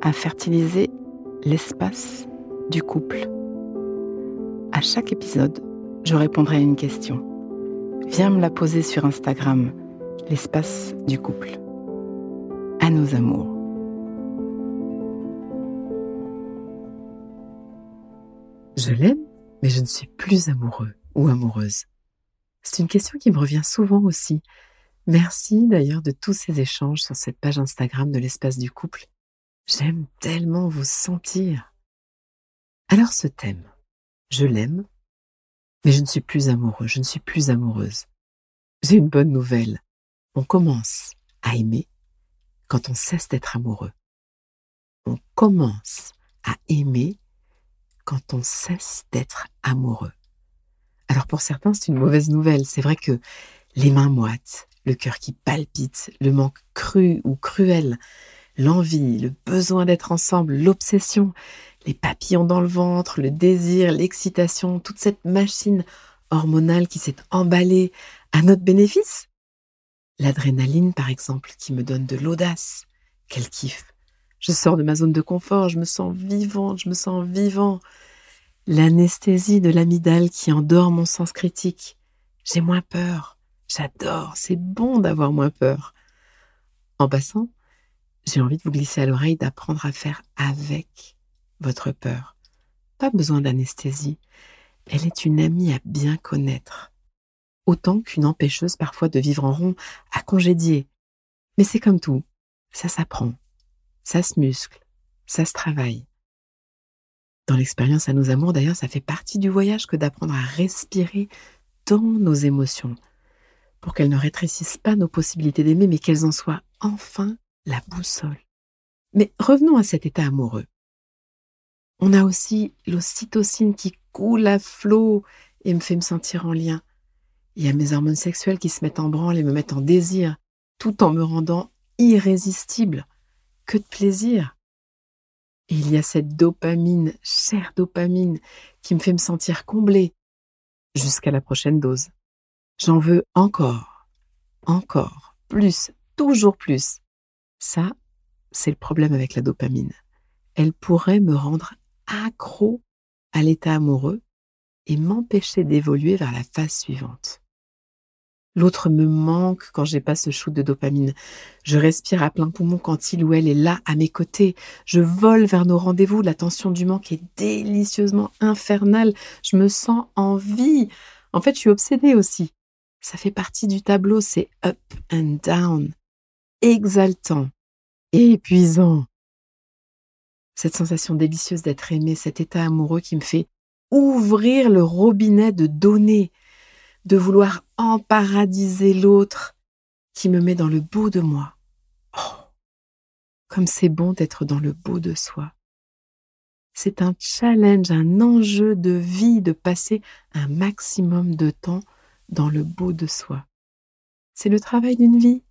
à fertiliser l'espace du couple. À chaque épisode, je répondrai à une question. Viens me la poser sur Instagram, l'espace du couple. À nos amours. Je l'aime, mais je ne suis plus amoureux ou amoureuse. C'est une question qui me revient souvent aussi. Merci d'ailleurs de tous ces échanges sur cette page Instagram de l'espace du couple. J'aime tellement vous sentir. Alors ce thème, je l'aime, mais je ne suis plus amoureux, je ne suis plus amoureuse. J'ai une bonne nouvelle. On commence à aimer quand on cesse d'être amoureux. On commence à aimer quand on cesse d'être amoureux. Alors pour certains, c'est une mauvaise nouvelle. C'est vrai que les mains moites, le cœur qui palpite, le manque cru ou cruel, l'envie, le besoin d'être ensemble, l'obsession, les papillons dans le ventre, le désir, l'excitation, toute cette machine hormonale qui s'est emballée à notre bénéfice. L'adrénaline, par exemple, qui me donne de l'audace. Quel kiff. Je sors de ma zone de confort, je me sens vivante, je me sens vivant. L'anesthésie de l'amidale qui endort mon sens critique. J'ai moins peur. J'adore, c'est bon d'avoir moins peur. En passant, j'ai envie de vous glisser à l'oreille d'apprendre à faire avec votre peur. Pas besoin d'anesthésie. Elle est une amie à bien connaître. Autant qu'une empêcheuse parfois de vivre en rond à congédier. Mais c'est comme tout. Ça s'apprend. Ça se muscle. Ça se travaille. Dans l'expérience à nos amours, d'ailleurs, ça fait partie du voyage que d'apprendre à respirer dans nos émotions pour qu'elles ne rétrécissent pas nos possibilités d'aimer, mais qu'elles en soient enfin la boussole. Mais revenons à cet état amoureux. On a aussi l'ocytocine qui coule à flot et me fait me sentir en lien. Il y a mes hormones sexuelles qui se mettent en branle et me mettent en désir, tout en me rendant irrésistible. Que de plaisir. Et il y a cette dopamine, chère dopamine, qui me fait me sentir comblée jusqu'à la prochaine dose. J'en veux encore, encore, plus, toujours plus. Ça, c'est le problème avec la dopamine. Elle pourrait me rendre accro à l'état amoureux et m'empêcher d'évoluer vers la phase suivante. L'autre me manque quand j'ai pas ce shoot de dopamine. Je respire à plein poumon quand il ou elle est là à mes côtés. Je vole vers nos rendez-vous. La tension du manque est délicieusement infernale. Je me sens en vie. En fait, je suis obsédée aussi. Ça fait partie du tableau, c'est up and down, exaltant, épuisant. Cette sensation délicieuse d'être aimé, cet état amoureux qui me fait ouvrir le robinet de donner, de vouloir emparadiser l'autre, qui me met dans le beau de moi. Oh, comme c'est bon d'être dans le beau de soi. C'est un challenge, un enjeu de vie de passer un maximum de temps dans le beau de soi. C'est le travail d'une vie.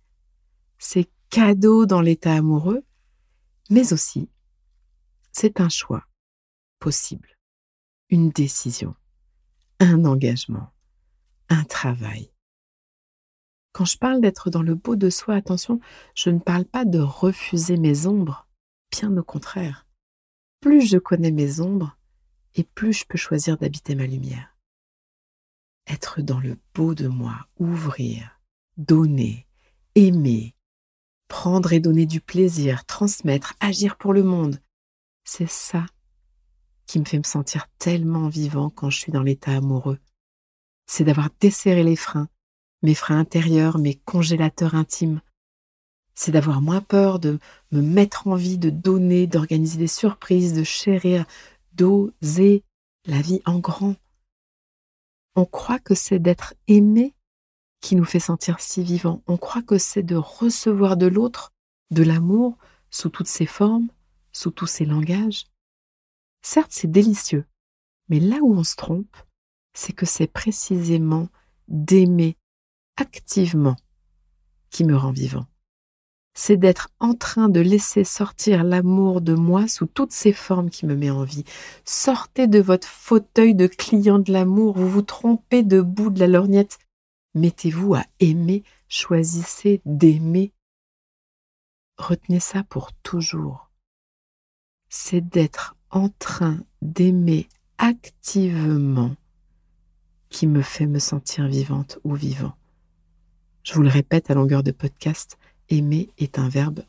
C'est cadeau dans l'état amoureux, mais aussi c'est un choix possible, une décision, un engagement, un travail. Quand je parle d'être dans le beau de soi, attention, je ne parle pas de refuser mes ombres, bien au contraire. Plus je connais mes ombres, et plus je peux choisir d'habiter ma lumière être dans le beau de moi, ouvrir, donner, aimer, prendre et donner du plaisir, transmettre, agir pour le monde. C'est ça qui me fait me sentir tellement vivant quand je suis dans l'état amoureux. C'est d'avoir desserré les freins, mes freins intérieurs, mes congélateurs intimes. C'est d'avoir moins peur de me mettre en vie, de donner, d'organiser des surprises, de chérir, d'oser la vie en grand. On croit que c'est d'être aimé qui nous fait sentir si vivant. On croit que c'est de recevoir de l'autre de l'amour sous toutes ses formes, sous tous ses langages. Certes, c'est délicieux, mais là où on se trompe, c'est que c'est précisément d'aimer activement qui me rend vivant. C'est d'être en train de laisser sortir l'amour de moi sous toutes ses formes qui me met en vie. Sortez de votre fauteuil de client de l'amour, vous vous trompez debout de la lorgnette. Mettez-vous à aimer, choisissez d'aimer. Retenez ça pour toujours. C'est d'être en train d'aimer activement qui me fait me sentir vivante ou vivant. Je vous le répète à longueur de podcast, aimer est un verbe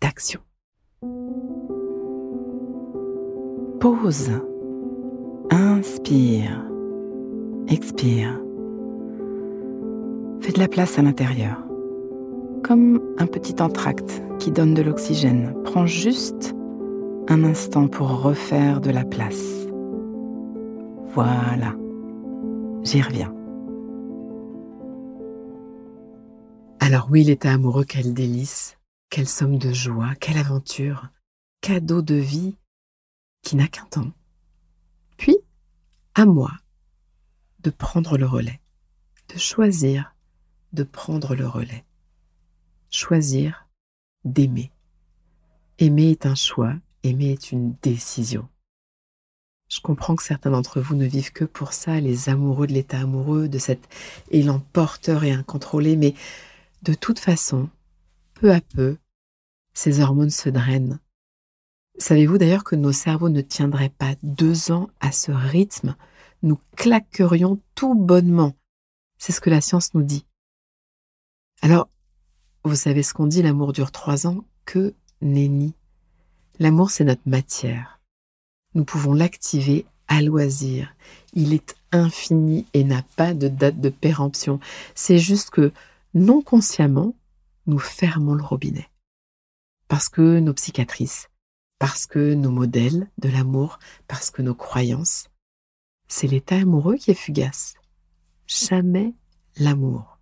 d'action. Pause. Inspire. Expire. Fais de la place à l'intérieur. Comme un petit entracte qui donne de l'oxygène. Prends juste un instant pour refaire de la place. Voilà. J'y reviens. Alors oui, l'état amoureux, quel délice, quelle somme de joie, quelle aventure, cadeau de vie qui n'a qu'un temps. Puis, à moi de prendre le relais, de choisir de prendre le relais. Choisir d'aimer. Aimer est un choix, aimer est une décision. Je comprends que certains d'entre vous ne vivent que pour ça, les amoureux de l'état amoureux, de cet élan porteur et incontrôlé, mais de toute façon, peu à peu, ces hormones se drainent. Savez-vous d'ailleurs que nos cerveaux ne tiendraient pas deux ans à ce rythme? Nous claquerions tout bonnement. C'est ce que la science nous dit. Alors, vous savez ce qu'on dit, l'amour dure trois ans Que nenni. L'amour, c'est notre matière. Nous pouvons l'activer à loisir. Il est infini et n'a pas de date de péremption. C'est juste que non consciemment, nous fermons le robinet. Parce que nos psychiatrices, parce que nos modèles de l'amour, parce que nos croyances, c'est l'état amoureux qui est fugace. Jamais l'amour.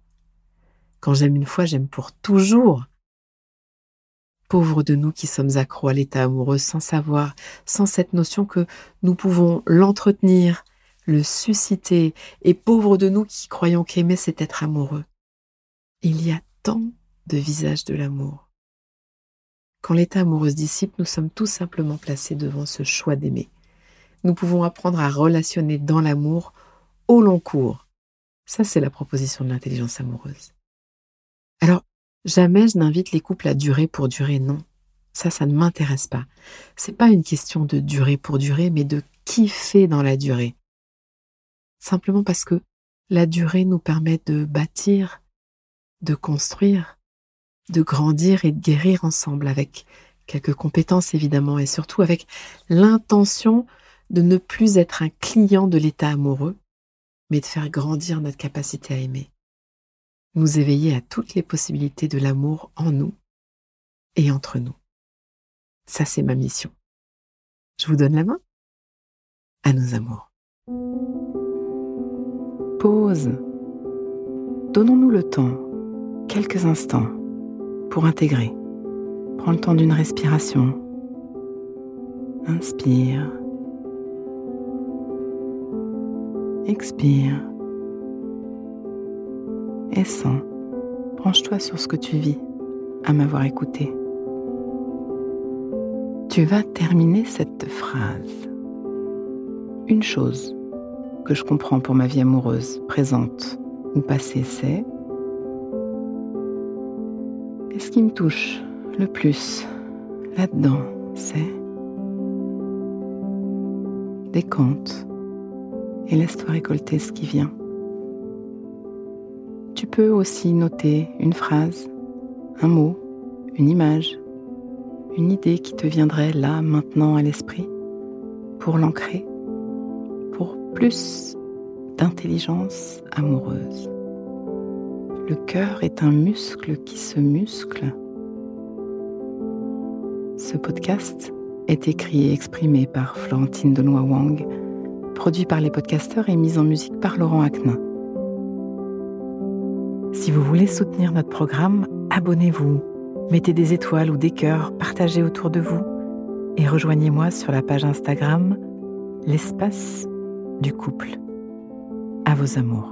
Quand j'aime une fois, j'aime pour toujours. Pauvres de nous qui sommes accros à l'état amoureux sans savoir, sans cette notion que nous pouvons l'entretenir, le susciter, et pauvres de nous qui croyons qu'aimer c'est être amoureux. Il y a tant de visages de l'amour. Quand l'état amoureux se dissipe, nous sommes tout simplement placés devant ce choix d'aimer. Nous pouvons apprendre à relationner dans l'amour au long cours. Ça, c'est la proposition de l'intelligence amoureuse. Jamais je n'invite les couples à durer pour durer, non. Ça, ça ne m'intéresse pas. C'est pas une question de durer pour durer, mais de kiffer dans la durée. Simplement parce que la durée nous permet de bâtir, de construire, de grandir et de guérir ensemble avec quelques compétences évidemment et surtout avec l'intention de ne plus être un client de l'état amoureux, mais de faire grandir notre capacité à aimer, nous éveiller à toutes les possibilités de l'amour en nous et entre nous. Ça, c'est ma mission. Je vous donne la main à nos amours. Pause. Donnons-nous le temps quelques instants pour intégrer. Prends le temps d'une respiration. Inspire. Expire. Et sens. Branche-toi sur ce que tu vis à m'avoir écouté. Tu vas terminer cette phrase. Une chose que je comprends pour ma vie amoureuse, présente ou passée, c'est et ce qui me touche le plus là-dedans, c'est décompte et laisse-toi récolter ce qui vient. Tu peux aussi noter une phrase, un mot, une image, une idée qui te viendrait là, maintenant à l'esprit, pour l'ancrer, pour plus d'intelligence amoureuse. Le cœur est un muscle qui se muscle. Ce podcast est écrit et exprimé par Florentine Denois Wang, produit par les podcasteurs et mis en musique par Laurent Aknin. Si vous voulez soutenir notre programme, abonnez-vous Mettez des étoiles ou des cœurs, partagez autour de vous et rejoignez-moi sur la page Instagram L'espace du couple. À vos amours.